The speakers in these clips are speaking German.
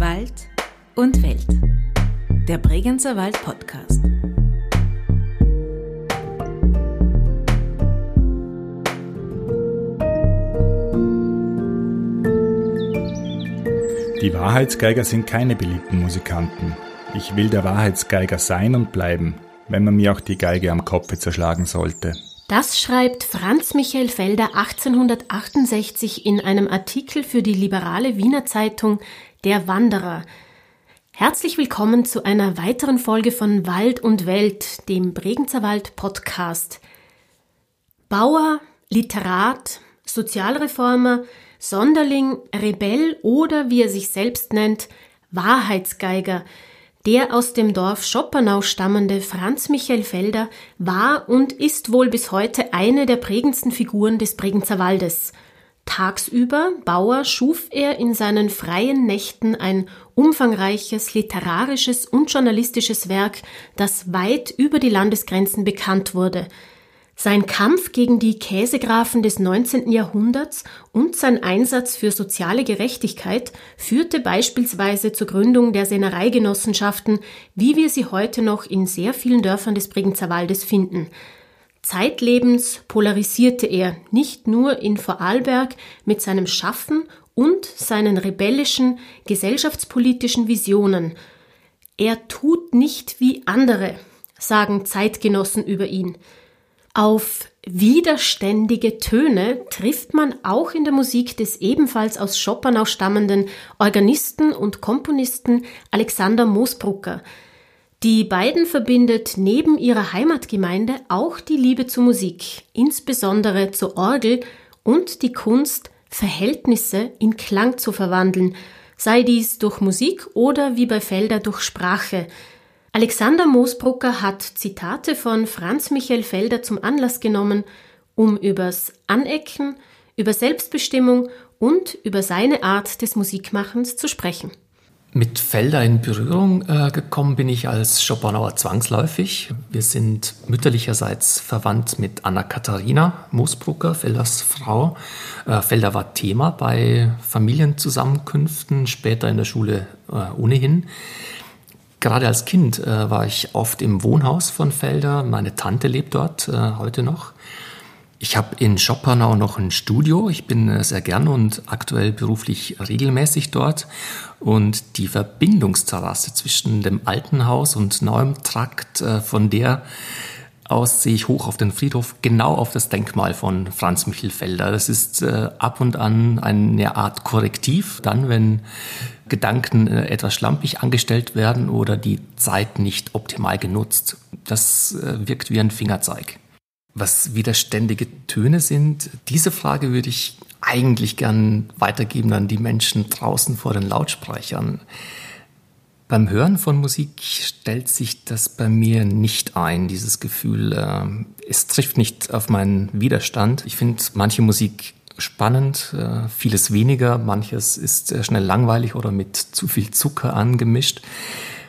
Wald und Welt. Der Bregenzer Wald Podcast. Die Wahrheitsgeiger sind keine beliebten Musikanten. Ich will der Wahrheitsgeiger sein und bleiben, wenn man mir auch die Geige am Kopfe zerschlagen sollte. Das schreibt Franz Michael Felder 1868 in einem Artikel für die liberale Wiener Zeitung Der Wanderer. Herzlich willkommen zu einer weiteren Folge von Wald und Welt, dem Bregenzer Wald Podcast. Bauer, Literat, Sozialreformer, Sonderling, Rebell oder wie er sich selbst nennt, Wahrheitsgeiger – der aus dem Dorf Schoppernau stammende Franz Michael Felder war und ist wohl bis heute eine der prägendsten Figuren des Bregenzer Waldes. Tagsüber, Bauer, schuf er in seinen freien Nächten ein umfangreiches literarisches und journalistisches Werk, das weit über die Landesgrenzen bekannt wurde – sein Kampf gegen die Käsegrafen des 19. Jahrhunderts und sein Einsatz für soziale Gerechtigkeit führte beispielsweise zur Gründung der Sennereigenossenschaften, wie wir sie heute noch in sehr vielen Dörfern des Bregenzer Waldes finden. Zeitlebens polarisierte er nicht nur in Vorarlberg mit seinem Schaffen und seinen rebellischen gesellschaftspolitischen Visionen. Er tut nicht wie andere, sagen Zeitgenossen über ihn. Auf widerständige Töne trifft man auch in der Musik des ebenfalls aus Schoppernau stammenden Organisten und Komponisten Alexander Moosbrucker. Die beiden verbindet neben ihrer Heimatgemeinde auch die Liebe zur Musik, insbesondere zur Orgel und die Kunst, Verhältnisse in Klang zu verwandeln, sei dies durch Musik oder wie bei Felder durch Sprache, Alexander Moosbrucker hat Zitate von Franz Michael Felder zum Anlass genommen, um übers Anecken, über Selbstbestimmung und über seine Art des Musikmachens zu sprechen. Mit Felder in Berührung äh, gekommen bin ich als Schopenhauer zwangsläufig. Wir sind mütterlicherseits verwandt mit Anna-Katharina Moosbrucker, Felders Frau. Äh, Felder war Thema bei Familienzusammenkünften, später in der Schule äh, ohnehin. Gerade als Kind äh, war ich oft im Wohnhaus von Felder. Meine Tante lebt dort äh, heute noch. Ich habe in Schoppernau noch ein Studio. Ich bin äh, sehr gern und aktuell beruflich regelmäßig dort. Und die Verbindungsterrasse zwischen dem alten Haus und neuem Trakt, äh, von der aus sehe ich hoch auf den Friedhof, genau auf das Denkmal von Franz Michel Felder. Das ist äh, ab und an eine Art Korrektiv, dann wenn Gedanken äh, etwas schlampig angestellt werden oder die Zeit nicht optimal genutzt. Das äh, wirkt wie ein Fingerzeig. Was widerständige Töne sind, diese Frage würde ich eigentlich gern weitergeben an die Menschen draußen vor den Lautsprechern. Beim Hören von Musik stellt sich das bei mir nicht ein, dieses Gefühl. Äh, es trifft nicht auf meinen Widerstand. Ich finde manche Musik spannend, äh, vieles weniger, manches ist schnell langweilig oder mit zu viel Zucker angemischt.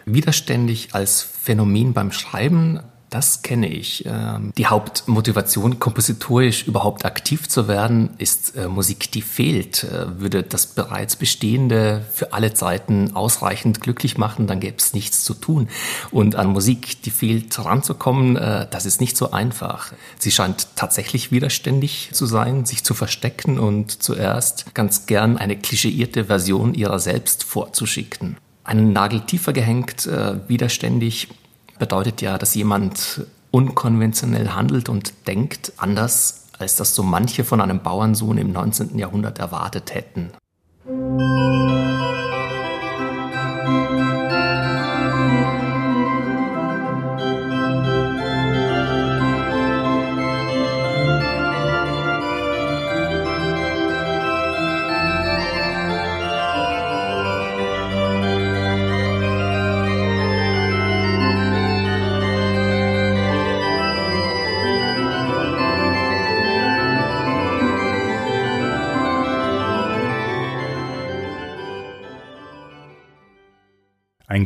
Widerständig als Phänomen beim Schreiben das kenne ich. Ähm, die Hauptmotivation, kompositorisch überhaupt aktiv zu werden, ist äh, Musik, die fehlt. Äh, würde das bereits Bestehende für alle Zeiten ausreichend glücklich machen, dann gäbe es nichts zu tun. Und an Musik, die fehlt, ranzukommen, äh, das ist nicht so einfach. Sie scheint tatsächlich widerständig zu sein, sich zu verstecken und zuerst ganz gern eine klischeierte Version ihrer selbst vorzuschicken einen Nagel tiefer gehängt, äh, widerständig bedeutet ja, dass jemand unkonventionell handelt und denkt, anders als das so manche von einem Bauernsohn im 19. Jahrhundert erwartet hätten.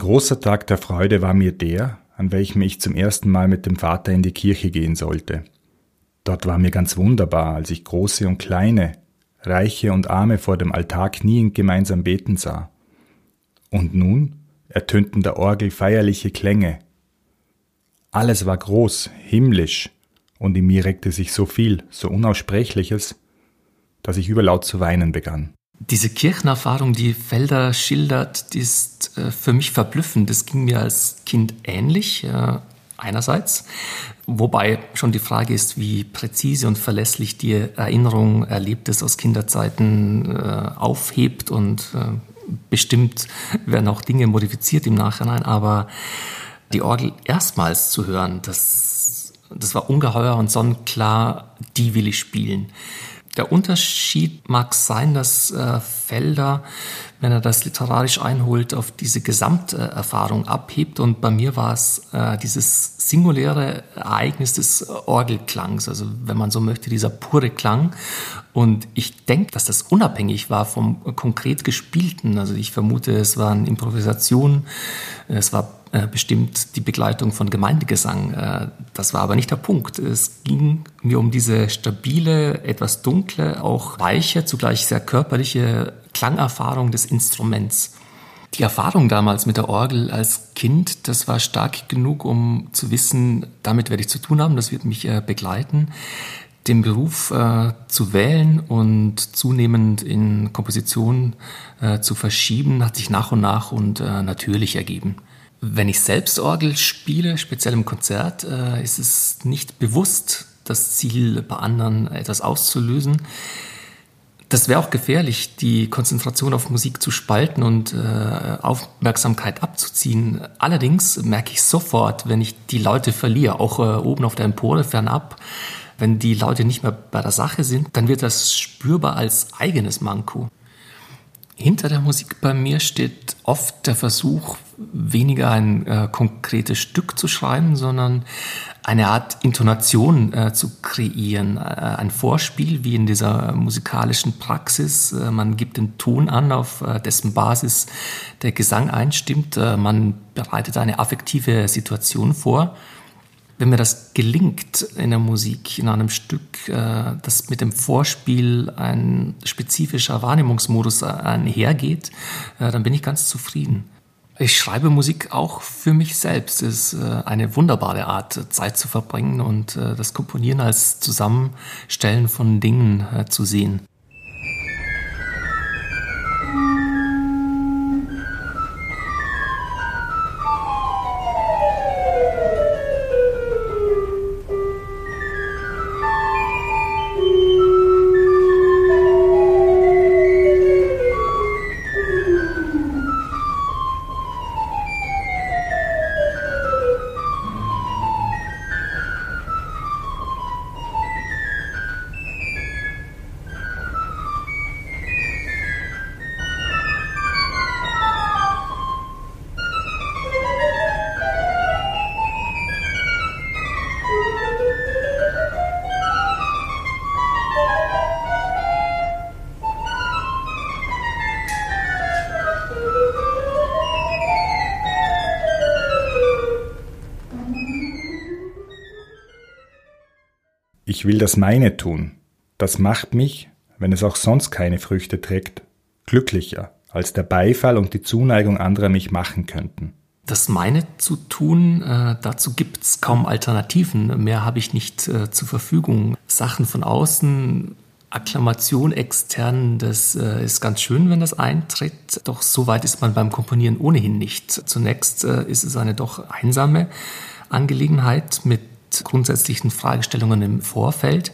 Großer Tag der Freude war mir der, an welchem ich zum ersten Mal mit dem Vater in die Kirche gehen sollte. Dort war mir ganz wunderbar, als ich große und kleine, reiche und arme vor dem Altar kniend gemeinsam beten sah. Und nun ertönten der Orgel feierliche Klänge. Alles war groß, himmlisch, und in mir regte sich so viel, so Unaussprechliches, dass ich überlaut zu weinen begann. Diese Kirchenerfahrung, die Felder schildert, die ist äh, für mich verblüffend. Das ging mir als Kind ähnlich, äh, einerseits. Wobei schon die Frage ist, wie präzise und verlässlich die Erinnerung Erlebtes aus Kinderzeiten äh, aufhebt und bestimmt werden auch Dinge modifiziert im Nachhinein. Aber die Orgel erstmals zu hören, das, das war ungeheuer und sonnenklar, die will ich spielen. Der Unterschied mag sein, dass äh, Felder, wenn er das literarisch einholt, auf diese Gesamterfahrung abhebt. Und bei mir war es äh, dieses singuläre Ereignis des Orgelklangs, also wenn man so möchte, dieser pure Klang. Und ich denke, dass das unabhängig war vom konkret gespielten. Also ich vermute, es waren Improvisationen, es war äh, bestimmt die Begleitung von Gemeindegesang. Äh, das war aber nicht der Punkt. Es ging mir um diese stabile, etwas dunkle, auch weiche, zugleich sehr körperliche Klangerfahrung des Instruments. Die Erfahrung damals mit der Orgel als Kind, das war stark genug, um zu wissen, damit werde ich zu tun haben, das wird mich äh, begleiten. Den Beruf äh, zu wählen und zunehmend in Komposition äh, zu verschieben, hat sich nach und nach und äh, natürlich ergeben. Wenn ich selbst Orgel spiele, speziell im Konzert, äh, ist es nicht bewusst das Ziel, bei anderen etwas auszulösen. Das wäre auch gefährlich, die Konzentration auf Musik zu spalten und äh, Aufmerksamkeit abzuziehen. Allerdings merke ich sofort, wenn ich die Leute verliere, auch äh, oben auf der Empore fernab, wenn die Leute nicht mehr bei der Sache sind, dann wird das spürbar als eigenes Manko. Hinter der Musik bei mir steht oft der Versuch, weniger ein äh, konkretes Stück zu schreiben, sondern eine Art Intonation äh, zu kreieren, äh, ein Vorspiel wie in dieser musikalischen Praxis. Äh, man gibt den Ton an, auf äh, dessen Basis der Gesang einstimmt. Äh, man bereitet eine affektive Situation vor wenn mir das gelingt in der Musik, in einem Stück, äh, das mit dem Vorspiel ein spezifischer Wahrnehmungsmodus einhergeht, dann bin ich ganz zufrieden. Ich schreibe Musik auch für mich selbst. Es ist äh, eine wunderbare Art, Zeit zu verbringen und das Komponieren als Zusammenstellen von Dingen zu sehen. Ich will das meine tun. Das macht mich, wenn es auch sonst keine Früchte trägt, glücklicher, als der Beifall und die Zuneigung anderer mich machen könnten. Das meine zu tun, äh, dazu gibt's kaum Alternativen. Mehr habe ich nicht äh, zur Verfügung. Sachen von außen, Akklamation extern, das äh, ist ganz schön, wenn das eintritt. Doch so weit ist man beim Komponieren ohnehin nicht. Zunächst äh, ist es eine doch einsame Angelegenheit mit grundsätzlichen Fragestellungen im Vorfeld,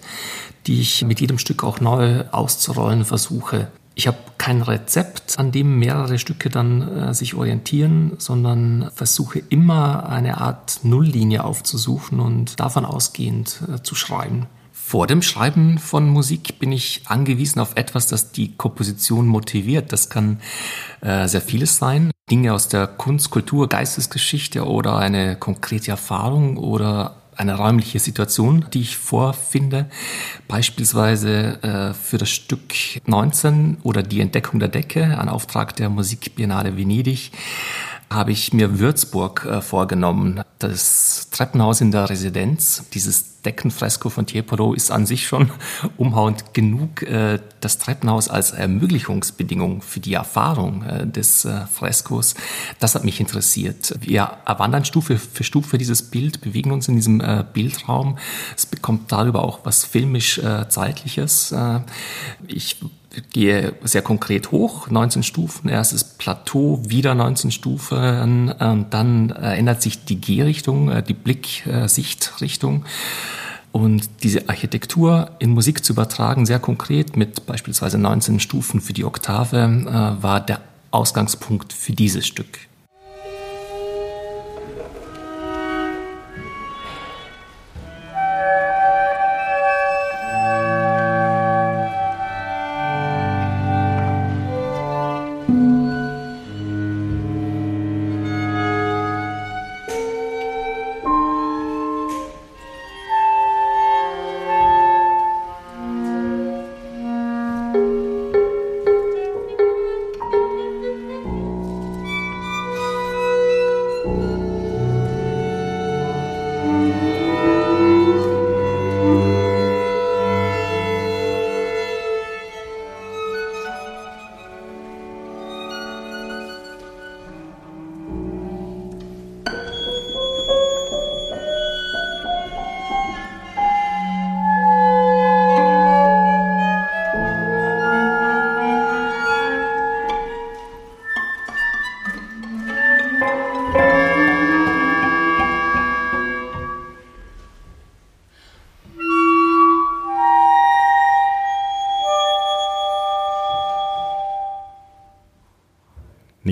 die ich mit jedem Stück auch neu auszurollen versuche. Ich habe kein Rezept, an dem mehrere Stücke dann äh, sich orientieren, sondern versuche immer eine Art Nulllinie aufzusuchen und davon ausgehend äh, zu schreiben. Vor dem Schreiben von Musik bin ich angewiesen auf etwas, das die Komposition motiviert. Das kann äh, sehr vieles sein. Dinge aus der Kunst, Kultur, Geistesgeschichte oder eine konkrete Erfahrung oder eine räumliche Situation, die ich vorfinde, beispielsweise äh, für das Stück 19 oder die Entdeckung der Decke, ein Auftrag der Musikbiennale Venedig, habe ich mir Würzburg äh, vorgenommen. Das Treppenhaus in der Residenz, dieses Deckenfresko von Tiepolo ist an sich schon umhauend genug. Äh, das Treppenhaus als Ermöglichungsbedingung für die Erfahrung äh, des äh, Freskos, das hat mich interessiert. Wir erwandern Stufe für Stufe dieses Bild, bewegen uns in diesem äh, Bildraum. Es bekommt darüber auch was filmisch äh, zeitliches. Äh, ich gehe sehr konkret hoch, 19 Stufen, erstes Plateau, wieder 19 Stufen, und dann ändert sich die Gehrichtung, äh, die Blick-Sichtrichtung. Und diese Architektur in Musik zu übertragen, sehr konkret mit beispielsweise 19 Stufen für die Oktave, äh, war der Ausgangspunkt für dieses Stück.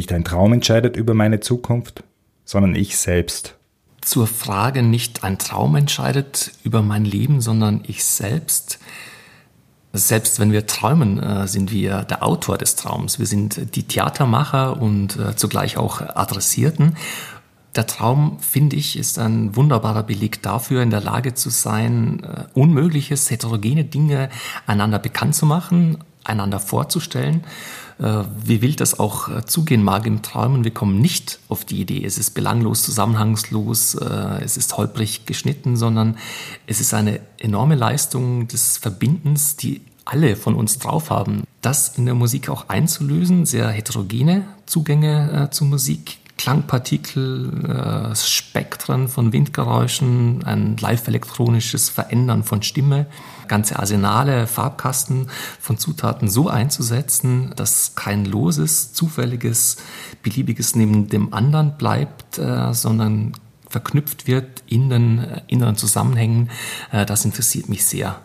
Nicht ein Traum entscheidet über meine Zukunft, sondern ich selbst. Zur Frage, nicht ein Traum entscheidet über mein Leben, sondern ich selbst. Selbst wenn wir träumen, äh, sind wir der Autor des Traums. Wir sind die Theatermacher und äh, zugleich auch Adressierten. Der Traum, finde ich, ist ein wunderbarer Beleg dafür, in der Lage zu sein, äh, Unmögliches, heterogene Dinge einander bekannt zu machen, einander vorzustellen wie wild das auch äh, zugehen mag im Träumen, wir kommen nicht auf die Idee, es ist belanglos, zusammenhangslos, äh, es ist holprig geschnitten, sondern es ist eine enorme Leistung des Verbindens, die alle von uns drauf haben, das in der Musik auch einzulösen, sehr heterogene Zugänge äh, zur Musik, Klangpartikel, äh, Spektren von Windgeräuschen, ein live-elektronisches Verändern von Stimme, ganze Arsenale, Farbkasten von Zutaten so einzusetzen, dass kein loses, zufälliges, beliebiges neben dem anderen bleibt, äh, sondern verknüpft wird in den äh, inneren Zusammenhängen. Äh, das interessiert mich sehr.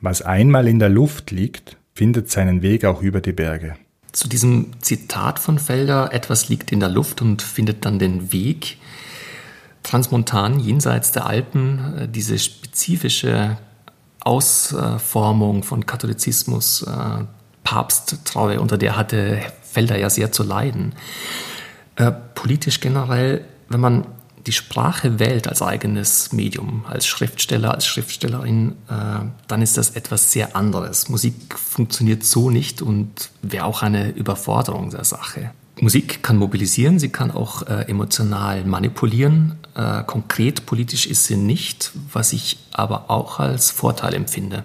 Was einmal in der Luft liegt, findet seinen Weg auch über die Berge. Zu diesem Zitat von Felder, etwas liegt in der Luft und findet dann den Weg. Transmontan, jenseits der Alpen, äh, diese spezifische Ausformung von Katholizismus, äh, Papsttreue, unter der hatte Felder ja sehr zu leiden. Äh, politisch generell, wenn man die Sprache wählt als eigenes Medium, als Schriftsteller, als Schriftstellerin, äh, dann ist das etwas sehr anderes. Musik funktioniert so nicht und wäre auch eine Überforderung der Sache. Musik kann mobilisieren, sie kann auch äh, emotional manipulieren. Äh, konkret politisch ist sie nicht, was ich aber auch als Vorteil empfinde.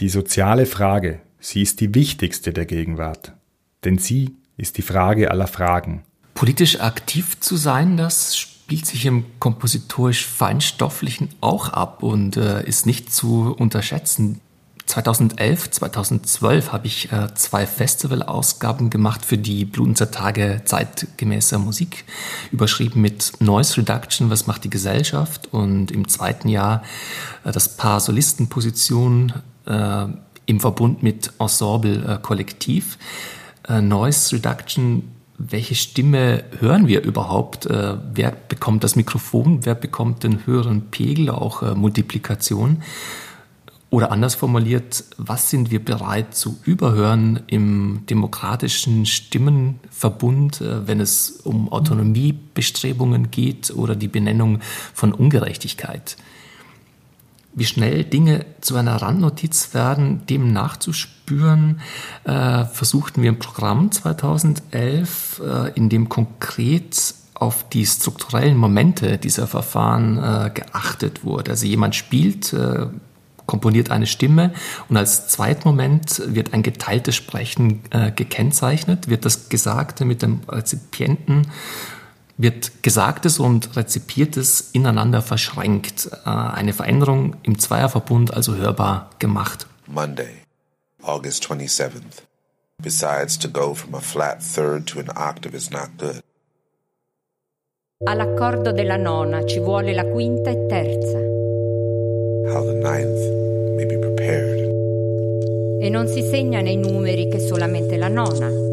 Die soziale Frage, sie ist die wichtigste der Gegenwart, denn sie ist die Frage aller Fragen. Politisch aktiv zu sein, das spielt sich im kompositorisch Feinstofflichen auch ab und äh, ist nicht zu unterschätzen. 2011, 2012 habe ich äh, zwei Festivalausgaben gemacht für die Blutenzer Tage zeitgemäßer Musik, überschrieben mit Noise Reduction, was macht die Gesellschaft? Und im zweiten Jahr äh, das Paar Solistenposition äh, im Verbund mit Ensemble äh, Kollektiv. Äh, Noise Reduction welche Stimme hören wir überhaupt? Äh, wer bekommt das Mikrofon? Wer bekommt den höheren Pegel, auch äh, Multiplikation? Oder anders formuliert, was sind wir bereit zu überhören im demokratischen Stimmenverbund, äh, wenn es um Autonomiebestrebungen geht oder die Benennung von Ungerechtigkeit? Wie schnell Dinge zu einer Randnotiz werden, dem nachzuspüren, äh, versuchten wir im Programm 2011, äh, in dem konkret auf die strukturellen Momente dieser Verfahren äh, geachtet wurde. Also jemand spielt, äh, komponiert eine Stimme und als Zweitmoment wird ein geteiltes Sprechen äh, gekennzeichnet, wird das Gesagte mit dem Rezipienten wird Gesagtes und Rezipiertes ineinander verschränkt, äh, eine Veränderung im Zweierverbund also hörbar gemacht. Monday, August 27th. Besides, to go from a flat third to an octave is not good. All'accordo della nona ci vuole la quinta e terza. How the ninth may be prepared. E non si segna nei numeri che solamente la nona.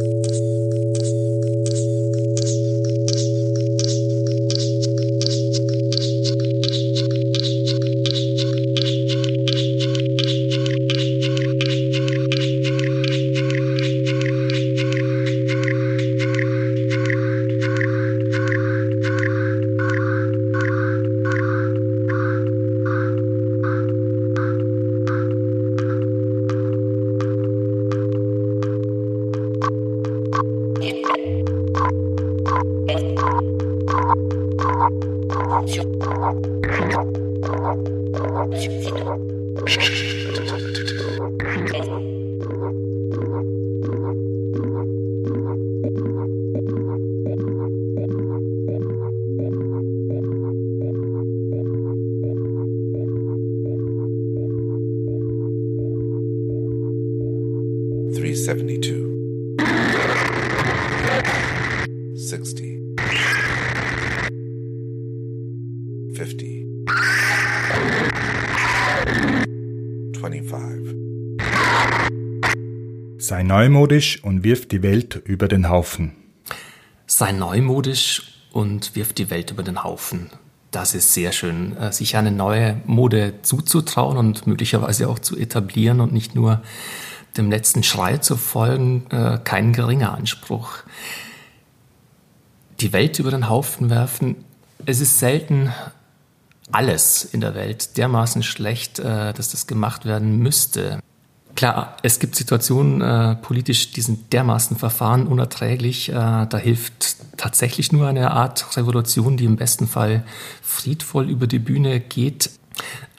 60 50 25 Sei neumodisch und wirf die Welt über den Haufen. Sei neumodisch und wirf die Welt über den Haufen. Das ist sehr schön, äh, sich eine neue Mode zuzutrauen und möglicherweise auch zu etablieren und nicht nur dem letzten Schrei zu folgen, äh, kein geringer Anspruch. Die Welt über den Haufen werfen, es ist selten alles in der Welt dermaßen schlecht, äh, dass das gemacht werden müsste. Klar, es gibt Situationen äh, politisch, die sind dermaßen verfahren, unerträglich. Äh, da hilft tatsächlich nur eine Art Revolution, die im besten Fall friedvoll über die Bühne geht.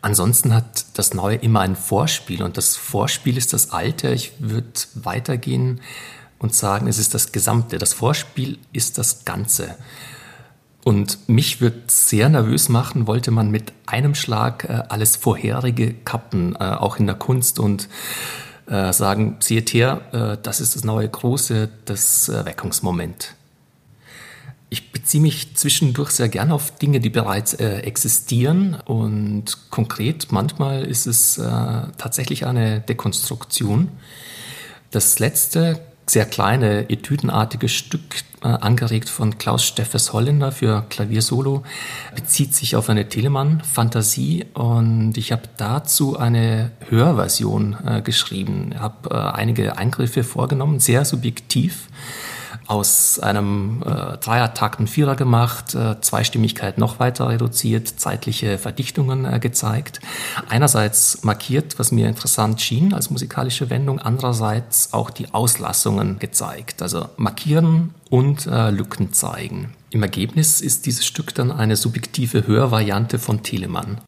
Ansonsten hat das Neue immer ein Vorspiel und das Vorspiel ist das Alte. Ich würde weitergehen und sagen, es ist das Gesamte. Das Vorspiel ist das Ganze. Und mich wird sehr nervös machen, wollte man mit einem Schlag äh, alles Vorherige kappen, äh, auch in der Kunst und äh, sagen, seht her, äh, das ist das neue Große, das Erweckungsmoment. Ich beziehe mich zwischendurch sehr gern auf Dinge, die bereits äh, existieren und konkret manchmal ist es äh, tatsächlich eine Dekonstruktion. Das letzte sehr kleine etüdenartige Stück, äh, angeregt von Klaus Steffes Holländer für Klaviersolo, bezieht sich auf eine Telemann-Fantasie und ich habe dazu eine Hörversion äh, geschrieben. Habe äh, einige Eingriffe vorgenommen, sehr subjektiv aus einem äh, Dreiertakt einen Vierer gemacht, äh, Zweistimmigkeit noch weiter reduziert, zeitliche Verdichtungen äh, gezeigt. Einerseits markiert, was mir interessant schien als musikalische Wendung, andererseits auch die Auslassungen gezeigt, also markieren und äh, Lücken zeigen. Im Ergebnis ist dieses Stück dann eine subjektive Hörvariante von Telemann.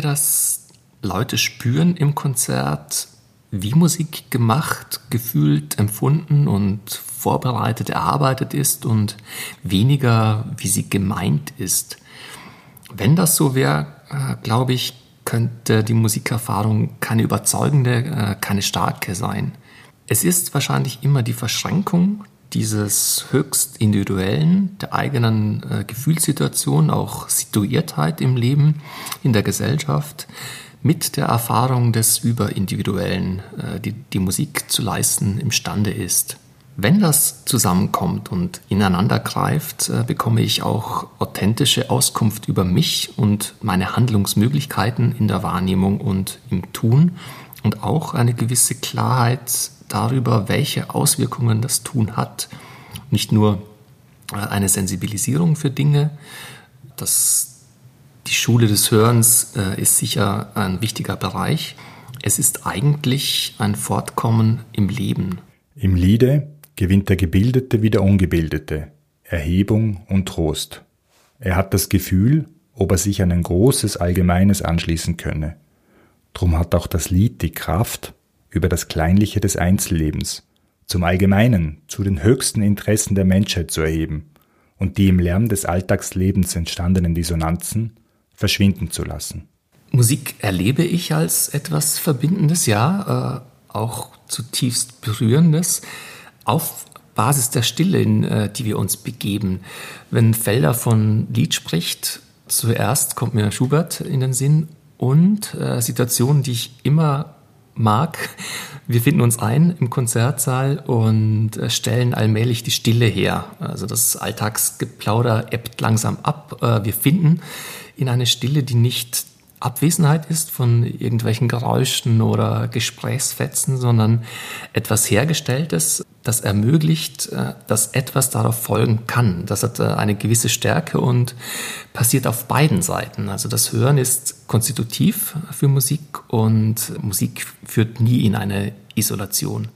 Dass Leute spüren im Konzert, wie Musik gemacht, gefühlt, empfunden und vorbereitet, erarbeitet ist und weniger, wie sie gemeint ist. Wenn das so wäre, äh, glaube ich, könnte die Musikerfahrung keine überzeugende, äh, keine starke sein. Es ist wahrscheinlich immer die Verschränkung dieses höchst individuellen, der eigenen äh, Gefühlssituation, auch Situiertheit im Leben, in der Gesellschaft, mit der Erfahrung des Überindividuellen, äh, die die Musik zu leisten imstande ist. Wenn das zusammenkommt und ineinander greift, äh, bekomme ich auch authentische Auskunft über mich und meine Handlungsmöglichkeiten in der Wahrnehmung und im Tun und auch eine gewisse Klarheit darüber, welche Auswirkungen das Tun hat. Nicht nur äh, eine Sensibilisierung für Dinge, das, die Schule des Hörens äh, ist sicher ein wichtiger Bereich. Es ist eigentlich ein Fortkommen im Leben. Im Liede gewinnt der Gebildete wie der Ungebildete, Erhebung und Trost. Er hat das Gefühl, ob er sich an ein großes Allgemeines anschließen könne. Drum hat auch das Lied die Kraft, über das Kleinliche des Einzellebens, zum Allgemeinen, zu den höchsten Interessen der Menschheit zu erheben und die im Lärm des Alltagslebens entstandenen Dissonanzen verschwinden zu lassen. Musik erlebe ich als etwas Verbindendes, ja, äh, auch zutiefst Berührendes, auf Basis der Stille, in äh, die wir uns begeben. Wenn Felder von Lied spricht, zuerst kommt mir Schubert in den Sinn und äh, Situationen, die ich immer mag. Wir finden uns ein im Konzertsaal und äh, stellen allmählich die Stille her. Also das Alltagsgeplauder ebbt langsam ab. Äh, wir finden in eine Stille, die nicht Abwesenheit ist von irgendwelchen Geräuschen oder Gesprächsfetzen, sondern etwas Hergestelltes, das ermöglicht, äh, dass etwas darauf folgen kann. Das hat äh, eine gewisse Stärke und passiert auf beiden Seiten. Also das Hören ist konstitutiv für Musik und Musik führt nie in eine Isolation.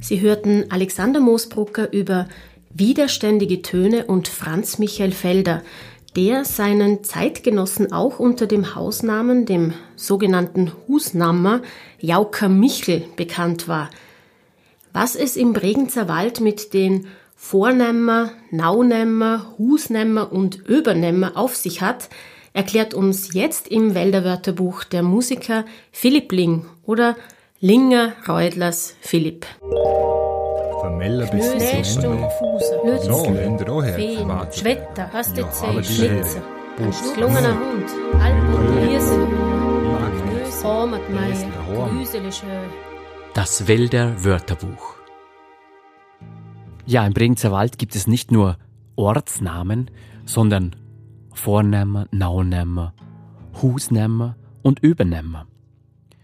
Sie hörten Alexander Moosbrucker über Widerständige Töne und Franz Michael Felder, der seinen Zeitgenossen auch unter dem Hausnamen, dem sogenannten Husnammer, Jauker Michel bekannt war. Was es im Bregenzer Wald mit den Vornämmer, Naunämmer, Husnämmer und Öbernämmer auf sich hat, erklärt uns jetzt im Wälderwörterbuch der Musiker Philipp Ling oder Linger Reudlers Philipp. Vermeller bis Knösel, hinterher. Feen, Warte. Schwetter, Hastezei, aber die Schlitzer, Lehre. ein schlungener Hund, Alpen, Ende. Größe, Hormatmeier, Das Wälder Wörterbuch. Ja, im Bregenzer Wald gibt es nicht nur Ortsnamen, sondern Vornämmer, Naunämmer, Husnämmer und Übernämmer.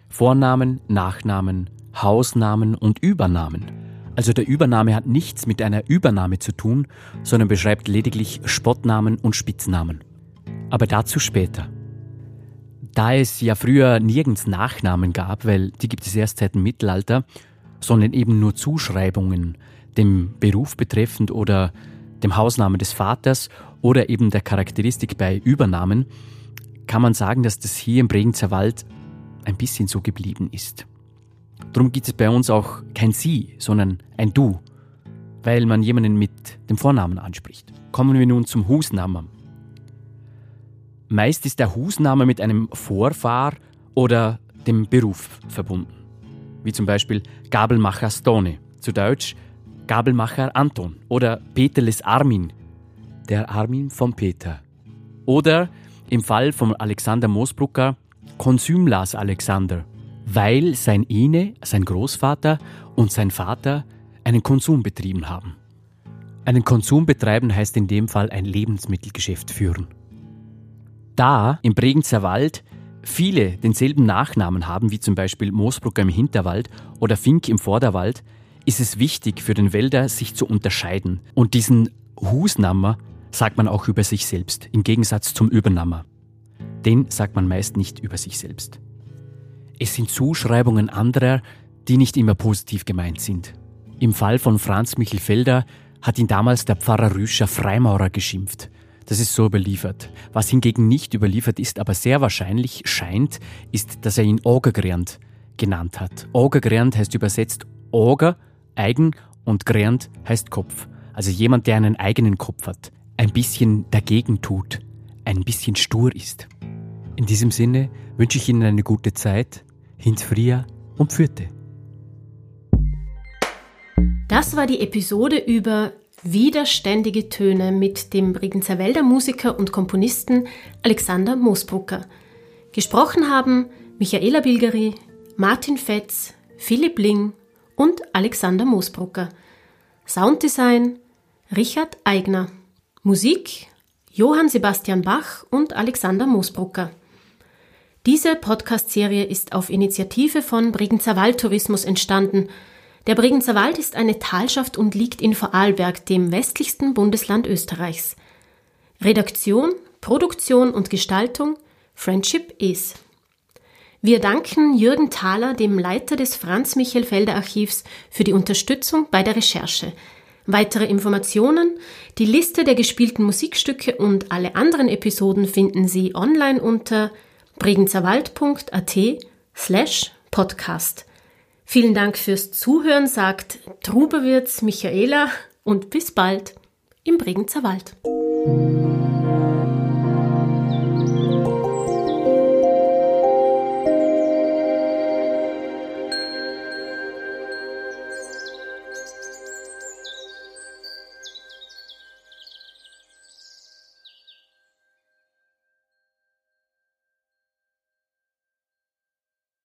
Vornamen, Nachnamen, Hausnamen und Übernamen. Also der Übername hat nichts mit einer Übernahme zu tun, sondern beschreibt lediglich Spottnamen und Spitznamen. Aber dazu später. Da es ja früher nirgends Nachnamen gab, weil die gibt es erst seit dem Mittelalter, sondern eben nur Zuschreibungen dem Beruf betreffend oder dem Hausnamen des Vaters oder eben der Charakteristik bei Übernamen, kann man sagen, dass das hier im Bregenzer Wald ein bisschen so geblieben ist. Darum gibt es bei uns auch kein Sie, sondern ein Du, weil man jemanden mit dem Vornamen anspricht. Kommen wir nun zum Husnamen. Meist ist der Husname mit einem Vorfahr oder dem Beruf verbunden. Wie zum Beispiel Gabelmacher Stone, zu Deutsch Gabelmacher Anton oder Peterles Armin, der Armin von Peter. Oder im Fall von Alexander Moosbrucker Konsumlas Alexander, weil sein Ine, sein Großvater und sein Vater einen Konsum betrieben haben. Einen Konsum betreiben heißt in dem Fall ein Lebensmittelgeschäft führen. Da im Bregenzer Wald viele denselben Nachnamen haben, wie zum Beispiel Moosbrucker im Hinterwald oder Fink im Vorderwald, ist es wichtig für den Wälder, sich zu unterscheiden. Und diesen Husnammer sagt man auch über sich selbst, im Gegensatz zum Übernammer. Den sagt man meist nicht über sich selbst. Es sind Zuschreibungen anderer, die nicht immer positiv gemeint sind. Im Fall von Franz Michel Felder hat ihn damals der Pfarrer Rüscher Freimaurer geschimpft. Das ist so überliefert. Was hingegen nicht überliefert ist, aber sehr wahrscheinlich scheint, ist, dass er ihn Ogergrand genannt hat. Ogergrand heißt übersetzt Oger, eigen und Grand heißt Kopf. Also jemand, der einen eigenen Kopf hat, ein bisschen dagegen tut, ein bisschen stur ist. In diesem Sinne wünsche ich Ihnen eine gute Zeit, hins Fria und Pfürte. Das war die Episode über Widerständige Töne mit dem Bregenzer Wälder Musiker und Komponisten Alexander Moosbrucker. Gesprochen haben Michaela Bilgeri, Martin Fetz, Philipp Ling und Alexander Moosbrucker. Sounddesign Richard Eigner. Musik Johann Sebastian Bach und Alexander Moosbrucker. Diese Podcast-Serie ist auf Initiative von Bregenzer Waldtourismus entstanden. Der Bregenzer Wald ist eine Talschaft und liegt in Vorarlberg, dem westlichsten Bundesland Österreichs. Redaktion, Produktion und Gestaltung Friendship is. Wir danken Jürgen Thaler, dem Leiter des Franz Michael Felder Archivs, für die Unterstützung bei der Recherche. Weitere Informationen, die Liste der gespielten Musikstücke und alle anderen Episoden finden Sie online unter bregenzerwald.at slash podcast. Vielen Dank fürs Zuhören, sagt Trubewirts Michaela und bis bald im Bregenzer Wald.